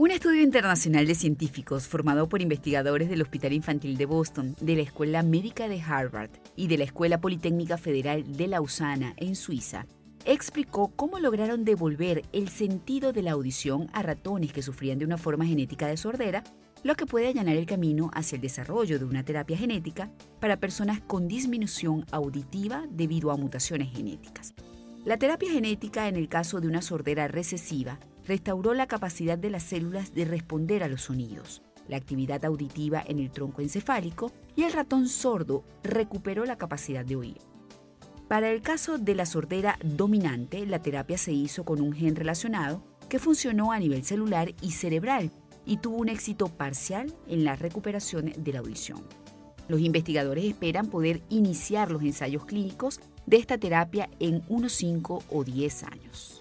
Un estudio internacional de científicos formado por investigadores del Hospital Infantil de Boston, de la Escuela Médica de Harvard y de la Escuela Politécnica Federal de Lausana, en Suiza, explicó cómo lograron devolver el sentido de la audición a ratones que sufrían de una forma genética de sordera, lo que puede allanar el camino hacia el desarrollo de una terapia genética para personas con disminución auditiva debido a mutaciones genéticas. La terapia genética en el caso de una sordera recesiva restauró la capacidad de las células de responder a los sonidos, la actividad auditiva en el tronco encefálico y el ratón sordo recuperó la capacidad de oír. Para el caso de la sordera dominante, la terapia se hizo con un gen relacionado que funcionó a nivel celular y cerebral y tuvo un éxito parcial en la recuperación de la audición. Los investigadores esperan poder iniciar los ensayos clínicos de esta terapia en unos 5 o 10 años.